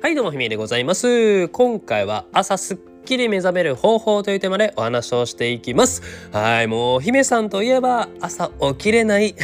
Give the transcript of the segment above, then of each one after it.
はいどうもひめでございます。今回は朝すっきり目覚める方法というテーマでお話をしていきます。はいもう姫さんといえば朝起きれない。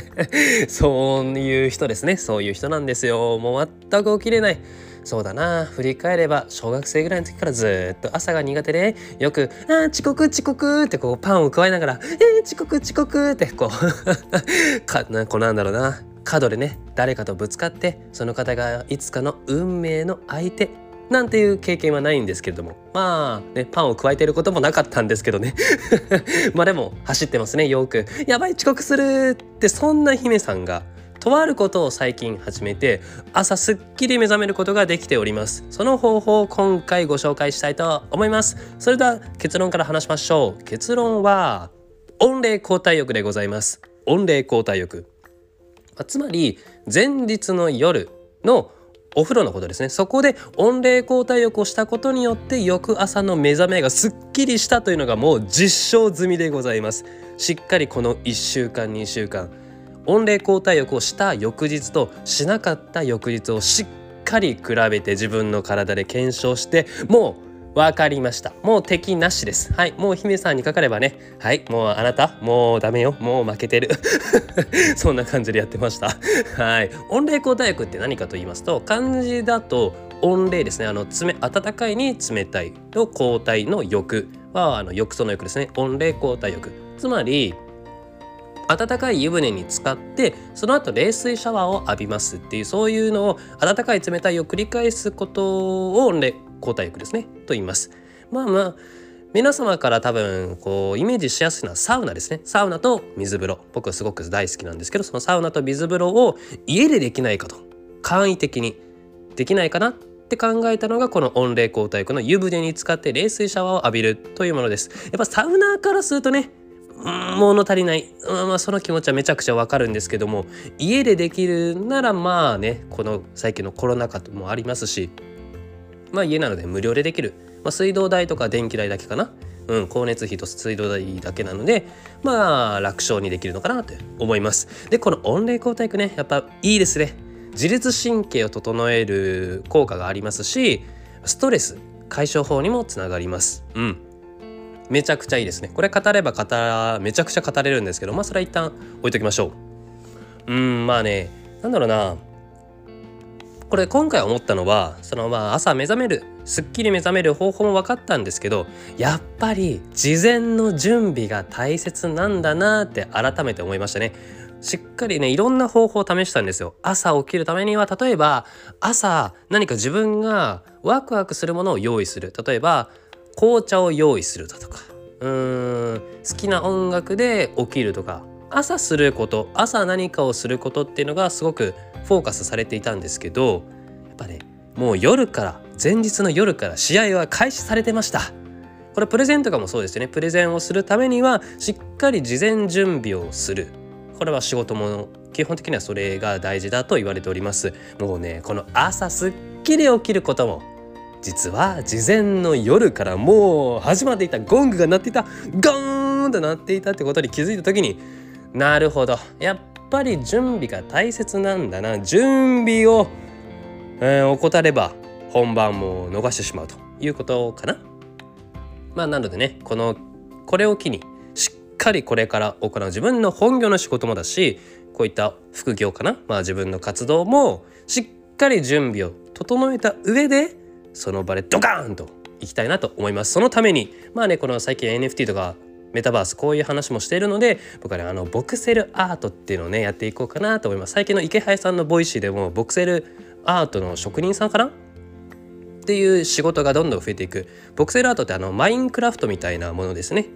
そういう人ですね。そういう人なんですよ。もう全く起きれない。そうだな。振り返れば小学生ぐらいの時からずっと朝が苦手でよく「あ遅刻遅刻」ってこうパンを加えながら「えー、遅刻遅刻」ってこう。かなこうなんだろうな。角でね誰かとぶつかってその方がいつかの運命の相手なんていう経験はないんですけれども。まあねパンを加えてることもなかったんですけどね。まあでも走ってますねよくやばい遅刻するってそんな姫さんがとあることを最近始めて朝すっきり目覚めることができております。その方法を今回ご紹介したいと思います。それでは結論から話しましょう。結論は温冷交代浴でございます。温冷交代浴まつまり前日の夜のお風呂のことですね。そこで温冷交代浴をしたことによって翌朝の目覚めがすっきりしたというのがもう実証済みでございます。しっかりこの1週間2週間温冷交代浴をした翌日としなかった翌日をしっかり比べて自分の体で検証してもうわかりました。もう敵なしです。はい。もう姫さんにかかればね。はい。もうあなた、もうダメよ。もう負けてる。そんな感じでやってました。はい。温冷交代浴って何かと言いますと、漢字だと温冷ですね。あの、冷、温かいに冷たいと交代の浴は、あの、浴槽の浴ですね。温冷交代浴。つまり、温かい湯船に浸かってその後冷水シャワーを浴びますっていうそういうのを温かい冷たいを繰り返すことを冷交代浴ですねと言います。まあまあ皆様から多分こうイメージしやすいのはサウナですね。サウナと水風呂。僕はすごく大好きなんですけどそのサウナと水風呂を家でできないかと簡易的にできないかなって考えたのがこの温冷交代浴の湯船に使って冷水シャワーを浴びるというものです。やっぱサウナーからするとね物足りない、うんまあ、その気持ちはめちゃくちゃわかるんですけども家でできるならまあねこの最近のコロナ禍もありますしまあ家なので無料でできる、まあ、水道代とか電気代だけかな。うん、光熱費と水道代だけなのでまあ楽勝にできるのかなと思います。でこの温冷交代浴ねやっぱいいですね。自律神経を整える効果がありますしストレス解消法にもつながります。うん。めちゃくちゃいいですね。これ語れば語めちゃくちゃ語れるんですけどまあそれは一旦置いときましょう。うんまあねなんだろうな。これ今回思ったのはそのまあ朝目覚めるすっきり目覚める方法も分かったんですけどやっぱり事前の準備が大切なんだなって改めて思いましたね。しっかりねいろんな方法を試したんですよ。朝起きるためには例えば朝何か自分がワクワクするものを用意する。例えば紅茶を用意するだとかうーん好きな音楽で起きるとか朝すること朝何かをすることっていうのがすごくフォーカスされていたんですけどやっぱねもう夜から前日の夜から試合は開始されてました。これプレゼンとかもそうですよね。プレゼンをするためにはしっかり事前準備をする。これは仕事も基本的にはそれが大事だと言われております。もうねこの朝すっきり起きることも実は事前の夜からもう始まっていた。ゴングが鳴っていた。ゴーンと鳴っていたってことに気づいた時になるほど。やっぱり準備が大切なんだな。準備を、えー、怠れば本番も逃してしまうということかな。まあなのでねこのこれを機にしっかりこれから行う自分の本業の仕事もだしこういった副業かな。まあ自分の活動もしっかり準備を整えた上でその場でドカーンといきたいなと思います。そのためにまあねこの最近 NFT とかメタバースこういう話もしているので僕はねあのボクセルアートっていうのをねやっていこうかなと思います。最近の池原さんの Voicy でもボクセルアートの職人さんかな？っていう仕事がどんどん増えていく。ボクセルアートってあのマインクラフトみたいなものですね。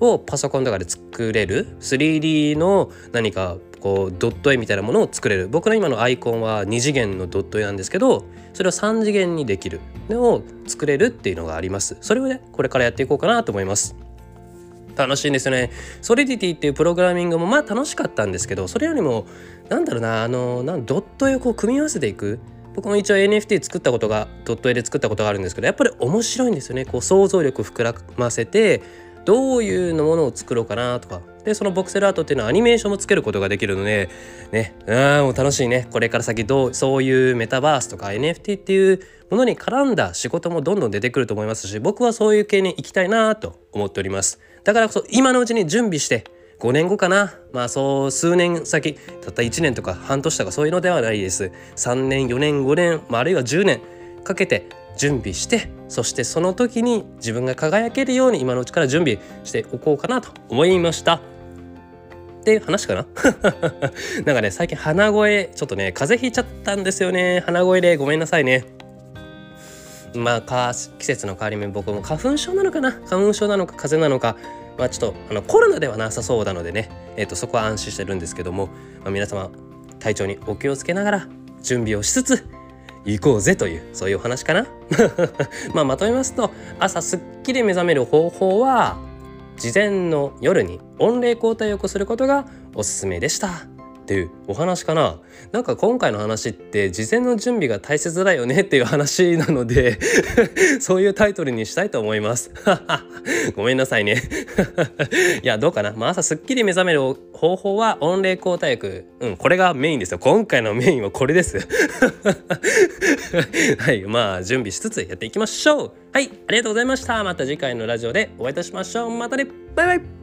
をパソコンとかで作れる。3D の何かこうドット絵みたいなものを作れる。僕の今のアイコンは2次元のドット絵なんですけどそれを3次元にできる。のを作れるっていうのがあります。それをねこれからやっていこうかなと思います。楽しいんですよね。ソリディティっていうプログラミングもまあ楽しかったんですけどそれよりもなんだろうなあのなんドット絵をこう組み合わせていく。僕も一応 NFT 作ったことがドット絵で作ったことがあるんですけどやっぱり面白いんですよね。こう想像力膨らませてどういうのものを作ろうかなとか。でそのボクセルアートっていうのはアニメーションもつけることができるのでねうんもう楽しいね。これから先どうそういうメタバースとか NFT っていうものに絡んだ仕事もどんどん出てくると思いますし僕はそういう系に行きたいなと思っております。だからこそ今のうちに準備して5年後かな。まあそう数年先たった1年とか半年とかそういうのではないです。3年4年5年、まあ、あるいは10年かけて準備してそしてその時に自分が輝けるように今のうちから準備しておこうかなと思いました。って話かな？なんかね最近鼻声ちょっとね風邪ひいちゃったんですよね。鼻声でごめんなさいね。まあ季節の変わり目僕も花粉症なのかな？花粉症なのか風邪なのか。まあ、ちょっとあのコロナではなさそうなのでね、えー、とそこは安心してるんですけども、まあ、皆様体調にお気をつけながら準備をしつつ行こうぜというそういうお話かな？まあまとめますと朝すっきり目覚める方法は事前の夜に温冷交代をすることがおすすめでした。っていうお話かな。なんか今回の話って事前の準備が大切だよねっていう話なので そういうタイトルにしたいと思います。ごめんなさいね。いやどうかな、まあ、朝すっきり目覚める方法は温冷交代薬うんこれがメインですよ。今回のメインはこれですはいまあ準備しつつやっていきましょう。はいありがとうございました。また次回のラジオでお会いいたしましょう。またね。バイバイ。